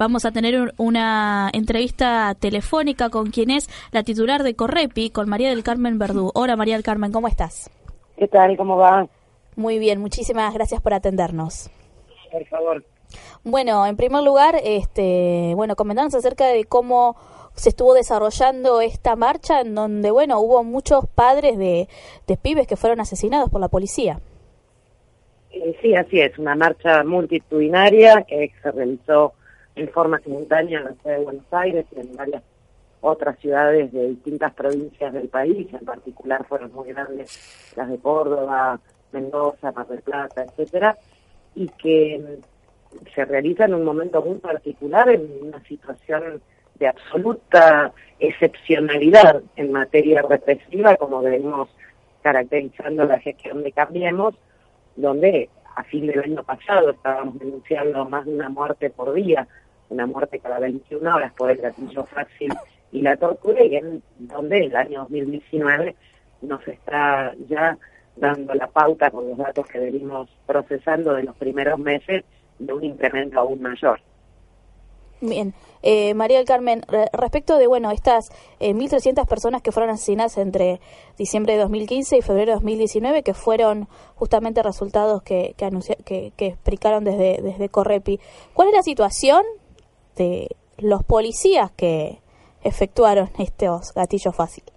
Vamos a tener una entrevista telefónica con quien es la titular de Correpi, con María del Carmen Verdú. Hola María del Carmen, ¿cómo estás? ¿Qué tal? ¿Cómo va? Muy bien, muchísimas gracias por atendernos. Por favor. Bueno, en primer lugar, este, bueno, comentanos acerca de cómo se estuvo desarrollando esta marcha en donde, bueno, hubo muchos padres de, de pibes que fueron asesinados por la policía. Eh, sí, así es, una marcha multitudinaria que se realizó en forma simultánea en la ciudad de Buenos Aires y en varias otras ciudades de distintas provincias del país, en particular fueron muy grandes las de Córdoba, Mendoza, Mar del Plata, etcétera, y que mm, se realiza en un momento muy particular, en una situación de absoluta excepcionalidad en materia represiva, como venimos caracterizando la gestión de Cambiemos, donde a fin del año pasado estábamos denunciando más de una muerte por día una muerte cada 21 horas por el gatillo fácil y la tortura, y en donde el año 2019 nos está ya dando la pauta con los datos que venimos procesando de los primeros meses de un incremento aún mayor. Bien, eh, María del Carmen, respecto de bueno estas eh, 1.300 personas que fueron asesinadas entre diciembre de 2015 y febrero de 2019, que fueron justamente resultados que que, que explicaron desde desde Correpi, ¿cuál es la situación de los policías que efectuaron estos gatillos fáciles?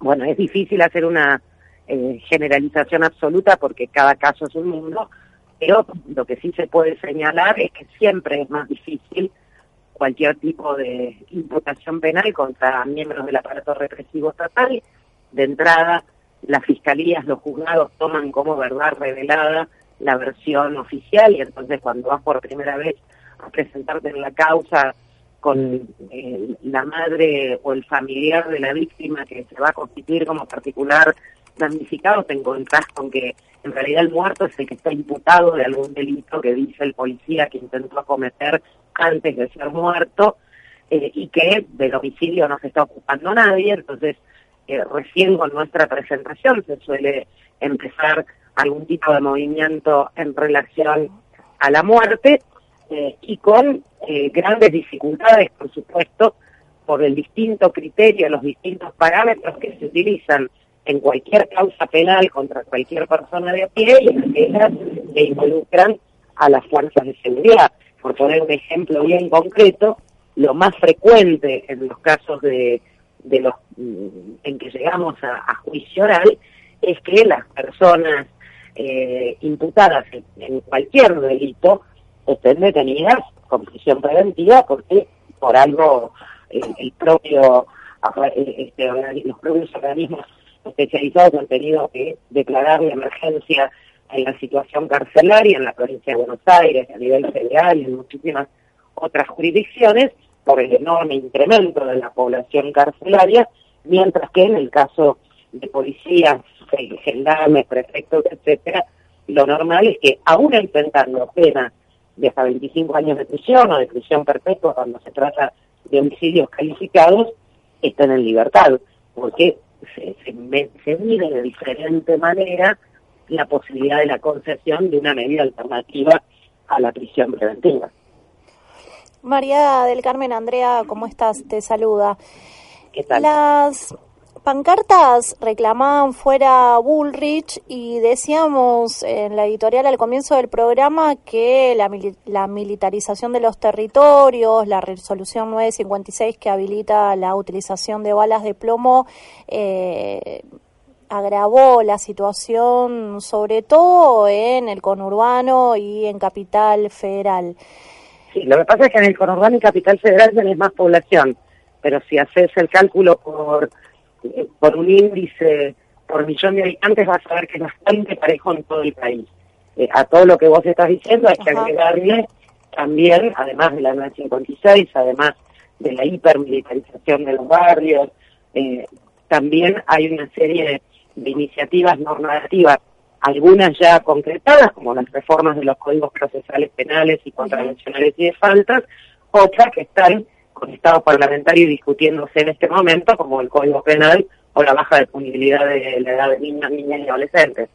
Bueno, es difícil hacer una eh, generalización absoluta porque cada caso es un mundo, pero lo que sí se puede señalar es que siempre es más difícil cualquier tipo de imputación penal contra miembros del aparato represivo estatal. De entrada, las fiscalías, los juzgados toman como verdad revelada la versión oficial y entonces cuando vas por primera vez presentarte en la causa con eh, la madre o el familiar de la víctima que se va a constituir como particular damnificado, te encontrás con que en realidad el muerto es el que está imputado de algún delito que dice el policía que intentó cometer antes de ser muerto eh, y que del homicidio no se está ocupando nadie, entonces eh, recién con nuestra presentación se suele empezar algún tipo de movimiento en relación a la muerte eh, y con eh, grandes dificultades, por supuesto, por el distinto criterio, los distintos parámetros que se utilizan en cualquier causa penal contra cualquier persona de a pie y aquellas que involucran a las fuerzas de seguridad. Por poner un ejemplo bien concreto, lo más frecuente en los casos de, de los mm, en que llegamos a, juicio oral es que las personas eh, imputadas en cualquier delito estén detenidas con prisión preventiva porque por algo eh, el propio eh, este, los propios organismos especializados han tenido que declarar la emergencia en la situación carcelaria en la provincia de Buenos Aires, a nivel federal y en muchísimas otras jurisdicciones, por el enorme incremento de la población carcelaria, mientras que en el caso de policías, gendarmes, prefectos, etcétera, lo normal es que aún intentando penas de hasta 25 años de prisión o de prisión perpetua cuando se trata de homicidios calificados, están en libertad, porque se, se, mide de diferente manera la posibilidad de la concesión de una medida alternativa a la prisión preventiva. María del Carmen Andrea, ¿cómo estás? Te saluda. ¿Qué tal? Las pancartas reclamaban fuera Bullrich y decíamos en la editorial al comienzo del programa que la, la, militarización de los territorios, la resolución 956 que habilita la utilización de balas de plomo, eh, agravó la situación sobre todo en el conurbano y en Capital Federal. Sí, lo que pasa es que en el conurbano y Capital Federal tenés más población, pero si haces el cálculo por por un índice por millón de habitantes vas a ver que es bastante parejo en todo el país. Eh, a todo lo que vos estás diciendo hay que agregarle también, además de la 956, además de la hipermilitarización de los barrios, eh, también hay una serie de, iniciativas normativas, algunas ya concretadas, como las reformas de los códigos procesales penales y contravencionales y de faltas, otras que están con Estado parlamentario discutiéndose en este momento, como el Código Penal o la baja de punibilidad de la edad de niñas, niñas y adolescentes.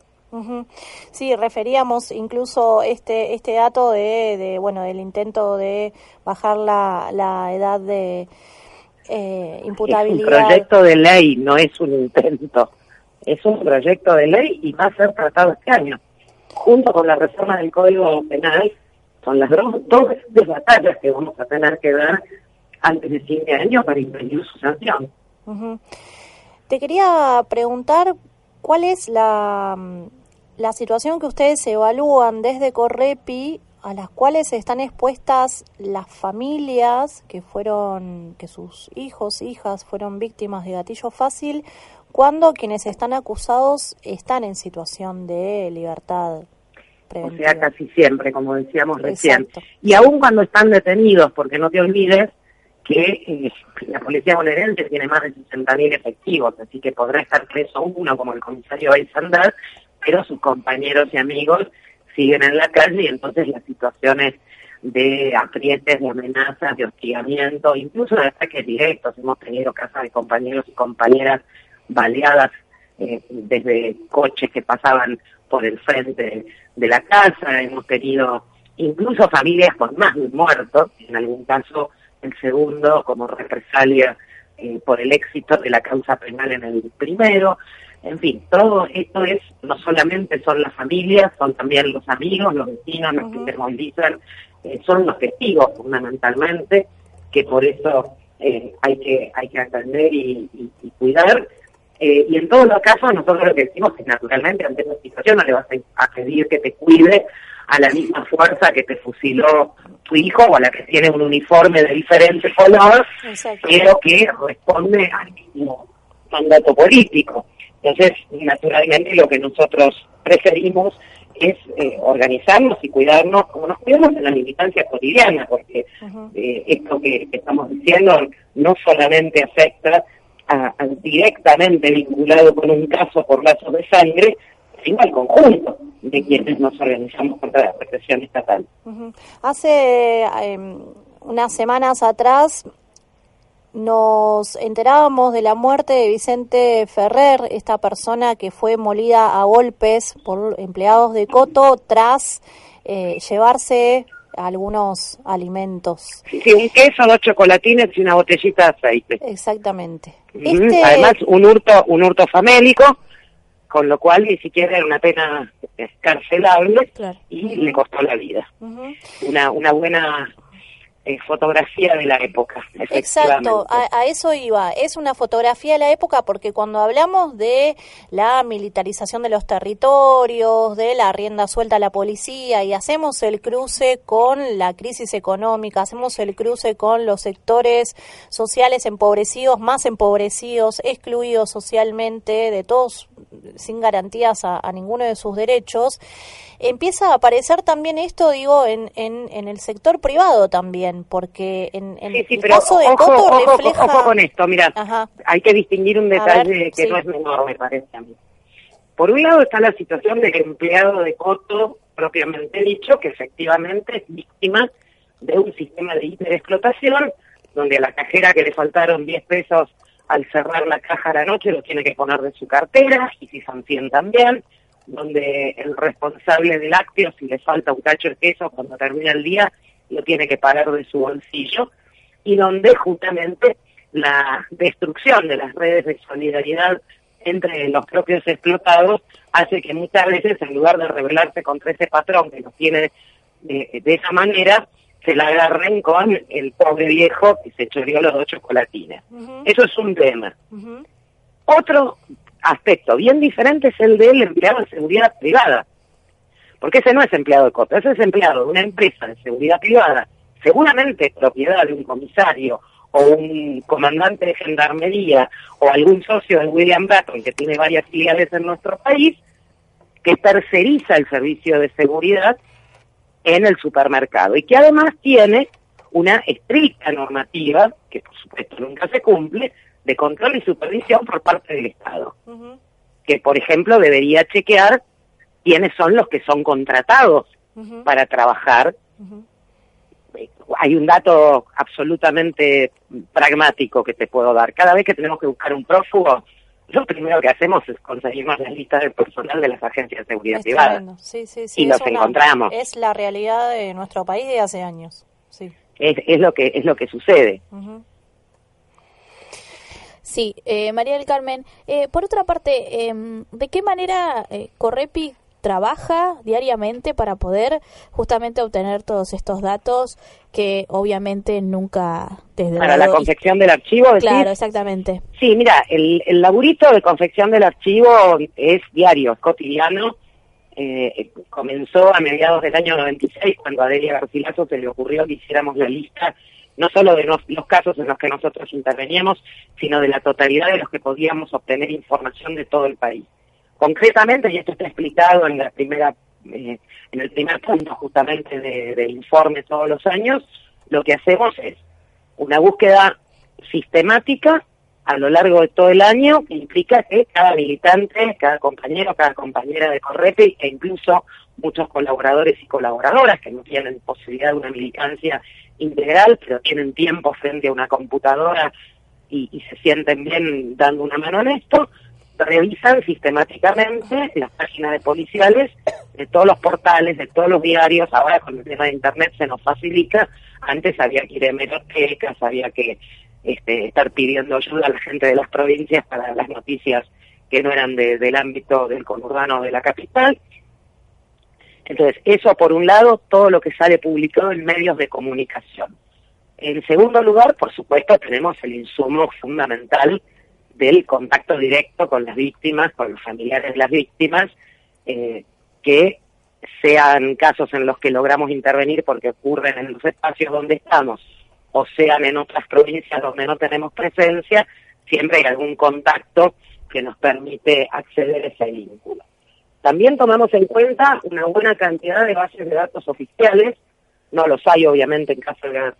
Sí, referíamos incluso este este dato de, de bueno del intento de bajar la, la edad de eh, imputabilidad. Es un proyecto de ley, no es un intento. Es un proyecto de ley y va a ser tratado este año. Junto con la reforma del Código Penal, son las dos, dos batallas que vamos a tener que dar antes de fin de año para impedir su sanción. Te quería preguntar cuál es la, la situación que ustedes evalúan desde Correpi a las cuales están expuestas las familias que fueron, que sus hijos, hijas fueron víctimas de gatillo fácil, cuando quienes están acusados están en situación de libertad preventiva. O sea, casi siempre, como decíamos recién. Y aún cuando están detenidos, porque no te olvides que eh, la policía bonaerense tiene más de 60.000 efectivos, así que podrá estar preso uno como el comisario Aysandar, pero sus compañeros y amigos siguen en la calle y entonces las situaciones de aprietes, de amenazas, de hostigamiento, incluso de ataques directos. Hemos tenido casas de compañeros y compañeras baleadas eh, desde coches que pasaban por el frente de la casa. Hemos tenido incluso familias con más de un muerto, en algún caso el segundo como represalia eh, por el éxito de la causa penal en el primero. En fin, todo esto es, no solamente son las familias, son también los amigos, los vecinos, los que se movilizan, eh, son los testigos fundamentalmente, que por eso eh, hay que hay que atender y, cuidar. Eh, y en todos los casos nosotros lo que decimos es que naturalmente ante esta situación no le vas a, pedir que te cuide a la misma fuerza que te fusiló tu hijo o a la que tiene un uniforme de diferente color, pero que responde al mismo mandato político. Entonces, naturalmente lo que nosotros preferimos es eh, organizarnos y cuidarnos como nos cuidamos en la militancia cotidiana, porque eh, esto que, estamos diciendo no solamente afecta a, directamente vinculado con un caso por lazos de sangre, sino al conjunto de quienes nos organizamos contra la represión estatal. Hace em, unas semanas atrás nos enterábamos de la muerte de Vicente Ferrer, esta persona que fue molida a golpes por empleados de Coto tras eh, llevarse algunos alimentos. Sí, un queso, dos chocolatines y una botellita de aceite. Exactamente. Este Además, un hurto, un hurto famélico, con lo cual ni siquiera era una pena escarcelable y le costó la vida. Una, una buena eh, fotografía de la época. Exacto, a, eso iba. Es una fotografía de la época porque cuando hablamos de la militarización de los territorios, de la rienda suelta a la policía y hacemos el cruce con la crisis económica, hacemos el cruce con los sectores sociales empobrecidos, más empobrecidos, excluidos socialmente, de todos sin garantías a ninguno de sus derechos, empieza a aparecer también esto, digo, en, en, el sector privado también, porque en, el caso de Coto refleja... Ojo con esto, mira, hay que distinguir un detalle que no es menor, me parece a mí. Por un lado está la situación del empleado de Coto, propiamente dicho, que efectivamente es víctima de un sistema de hiperexplotación, donde a la cajera que le faltaron 10 pesos al cerrar la caja a la noche lo tiene que poner de su cartera, y si son 100 también, donde el responsable del lácteo, si le falta un cacho de queso cuando termina el día, lo tiene que pagar de su bolsillo, y donde justamente la destrucción de las redes de solidaridad entre los propios explotados hace que muchas veces, en lugar de rebelarse contra ese patrón que los tiene de, esa manera, se la agarren con el pobre viejo que se choreó los dos chocolatines. Eso es un tema. Otro aspecto bien diferente es el del empleado de seguridad privada. Porque ese no es empleado de COTA, ese es empleado de una empresa de seguridad privada, seguramente propiedad de un comisario o un comandante de gendarmería o algún socio de William Bratton que tiene varias filiales en nuestro país, que terceriza el servicio de seguridad en el supermercado y que además tiene una estricta normativa, que por supuesto nunca se cumple, de control y supervisión por parte del Estado. Que, por ejemplo, debería chequear quiénes son los que son contratados para trabajar. Hay un dato absolutamente pragmático que te puedo dar. Cada vez que tenemos que buscar un prófugo, lo primero que hacemos es conseguimos la lista del personal de las agencias de seguridad privada. Sí, sí, sí, y los encontramos. Es la realidad de nuestro país de hace años. Sí. Es, es lo que es lo que sucede. Sí, eh, María del Carmen. Eh, por otra parte, em, ¿de qué manera eh, Correpi trabaja diariamente para poder justamente obtener todos estos datos que obviamente nunca desde para la confección del archivo claro exactamente. Sí mira el, el laburito de confección del archivo es diario es cotidiano. Eh, comenzó a mediados del año 96 cuando a Delia Garcilaso se le ocurrió que hiciéramos la lista no solo de los, los casos en los que nosotros interveníamos, sino de la totalidad de los que podíamos obtener información de todo el país. Concretamente, y esto está explicado en la primera, eh, en el primer punto justamente del informe todos los años, lo que hacemos es una búsqueda sistemática a lo largo de todo el año que implica que cada militante, cada compañero, cada compañera de Correpe e incluso muchos colaboradores y colaboradoras que no tienen posibilidad de una militancia integral, pero tienen tiempo frente a una computadora y se sienten bien dando una mano en esto, revisan sistemáticamente las páginas de policiales de todos los portales, de todos los diarios. Ahora con el tema de Internet se nos facilita. Antes había que ir a hemerotecas, había que este, estar pidiendo ayuda a la gente de las provincias para las noticias que no eran del ámbito del conurbano de la capital. Entonces, eso por un lado, todo lo que sale publicado en medios de comunicación. En segundo lugar, por supuesto, tenemos el insumo fundamental del contacto directo con las víctimas, con los familiares de las víctimas, eh, que sean casos en los que logramos intervenir porque ocurren en los espacios donde estamos, o sean en otras provincias donde no tenemos presencia, siempre hay algún contacto que nos permite acceder a ese vínculo. También tomamos en cuenta una buena cantidad de bases de datos oficiales, no los hay obviamente en caso de,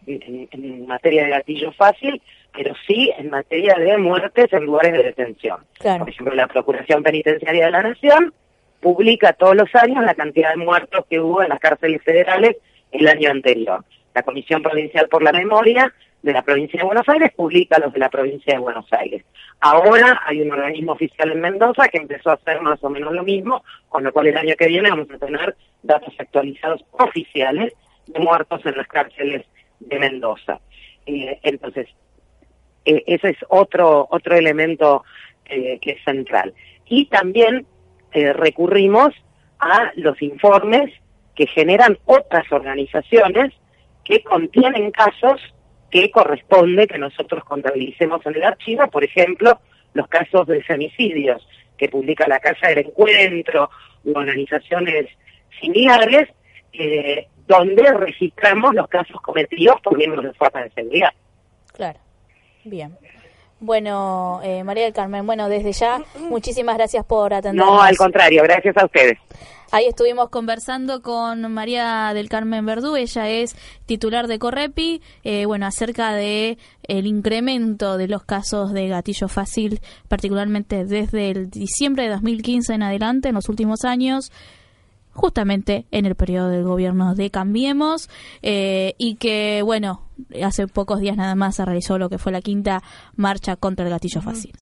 en materia de gatillo fácil, pero sí en materia de muertes en lugares de detención. Por ejemplo, la Procuración Penitenciaria de la Nación publica todos los años la cantidad de muertos que hubo en las cárceles federales el año anterior. La Comisión Provincial por la Memoria de la provincia de Buenos Aires publica los de la provincia de Buenos Aires. Ahora hay un organismo oficial en Mendoza que empezó a hacer más o menos lo mismo, con lo cual el año que viene vamos a tener datos actualizados oficiales de muertos en las cárceles de Mendoza. Eh, entonces, eh, ese es otro, otro elemento eh, que es central. Y también recurrimos a los informes que generan otras organizaciones que contienen casos que corresponde que nosotros contabilicemos en el archivo, por ejemplo, los casos de femicidios que publica la Casa del Encuentro u organizaciones similares, donde registramos los casos cometidos por miembros de fuerzas de seguridad. Claro. Bien. Bueno, eh, María del Carmen, bueno, desde ya, muchísimas gracias por atendernos. No, al contrario, gracias a ustedes. Ahí estuvimos conversando con María del Carmen Verdú, ella es titular de Correpi, eh, bueno, acerca de el incremento de los casos de gatillo fácil, particularmente desde el diciembre de 2015 en adelante, en los últimos años justamente en el periodo del gobierno de Cambiemos eh, y que, bueno, hace pocos días nada más se realizó lo que fue la quinta marcha contra el gatillo fácil.